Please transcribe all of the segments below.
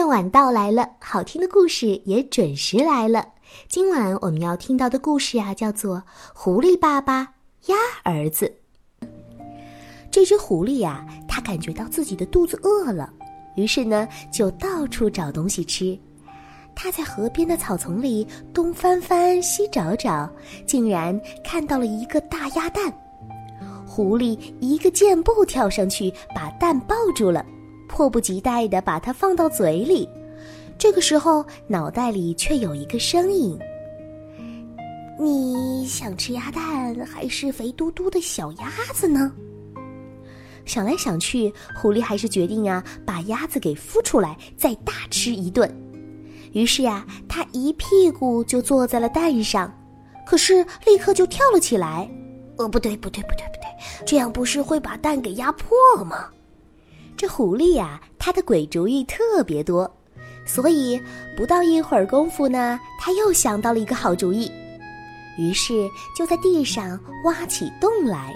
夜晚到来了，好听的故事也准时来了。今晚我们要听到的故事啊，叫做《狐狸爸爸鸭儿子》。这只狐狸呀，它感觉到自己的肚子饿了，于是呢，就到处找东西吃。它在河边的草丛里东翻翻、西找找，竟然看到了一个大鸭蛋。狐狸一个箭步跳上去，把蛋抱住了。迫不及待地把它放到嘴里，这个时候脑袋里却有一个声音：“你想吃鸭蛋还是肥嘟嘟的小鸭子呢？”想来想去，狐狸还是决定啊，把鸭子给孵出来，再大吃一顿。于是呀，它一屁股就坐在了蛋上，可是立刻就跳了起来。哦，不对，不对，不对，不对，这样不是会把蛋给压破吗？这狐狸呀，它的鬼主意特别多，所以不到一会儿功夫呢，他又想到了一个好主意，于是就在地上挖起洞来。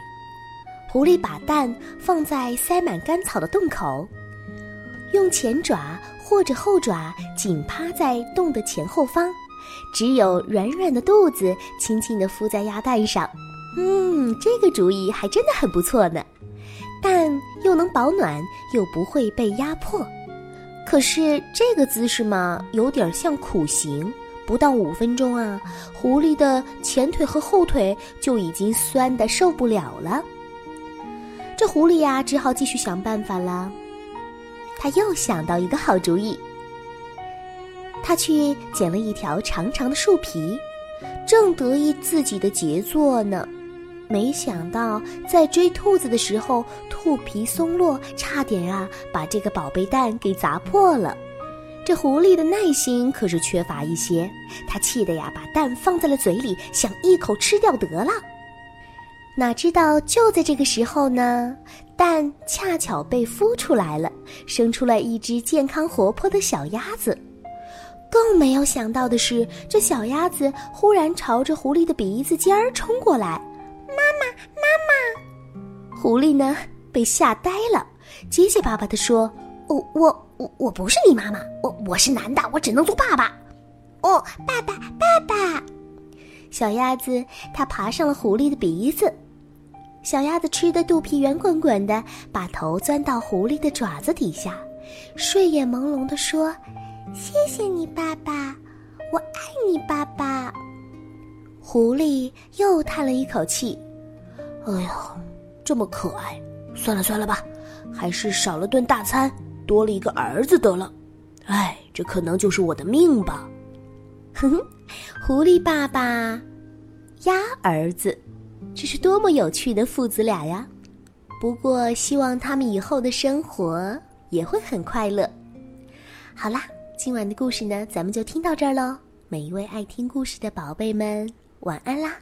狐狸把蛋放在塞满干草的洞口，用前爪或者后爪紧趴在洞的前后方，只有软软的肚子轻轻地敷在鸭蛋上。嗯，这个主意还真的很不错呢。但又能保暖，又不会被压迫。可是这个姿势嘛，有点像苦行。不到五分钟啊，狐狸的前腿和后腿就已经酸的受不了了。这狐狸呀，只好继续想办法了。他又想到一个好主意，他去捡了一条长长的树皮，正得意自己的杰作呢。没想到，在追兔子的时候，兔皮松落，差点啊把这个宝贝蛋给砸破了。这狐狸的耐心可是缺乏一些，他气得呀把蛋放在了嘴里，想一口吃掉得了。哪知道就在这个时候呢，蛋恰巧被孵出来了，生出了一只健康活泼的小鸭子。更没有想到的是，这小鸭子忽然朝着狐狸的鼻子尖儿冲过来。狐狸呢，被吓呆了，结结巴巴地说：“我我我我不是你妈妈，我我是男的，我只能做爸爸。”哦，爸爸爸爸，小鸭子它爬上了狐狸的鼻子，小鸭子吃的肚皮圆滚滚的，把头钻到狐狸的爪子底下，睡眼朦胧地说：“谢谢你，爸爸，我爱你，爸爸。”狐狸又叹了一口气：“哎呦。”这么可爱，算了算了吧，还是少了顿大餐，多了一个儿子得了。哎，这可能就是我的命吧。哼哼，狐狸爸爸，鸭儿子，这是多么有趣的父子俩呀！不过，希望他们以后的生活也会很快乐。好啦，今晚的故事呢，咱们就听到这儿喽。每一位爱听故事的宝贝们，晚安啦！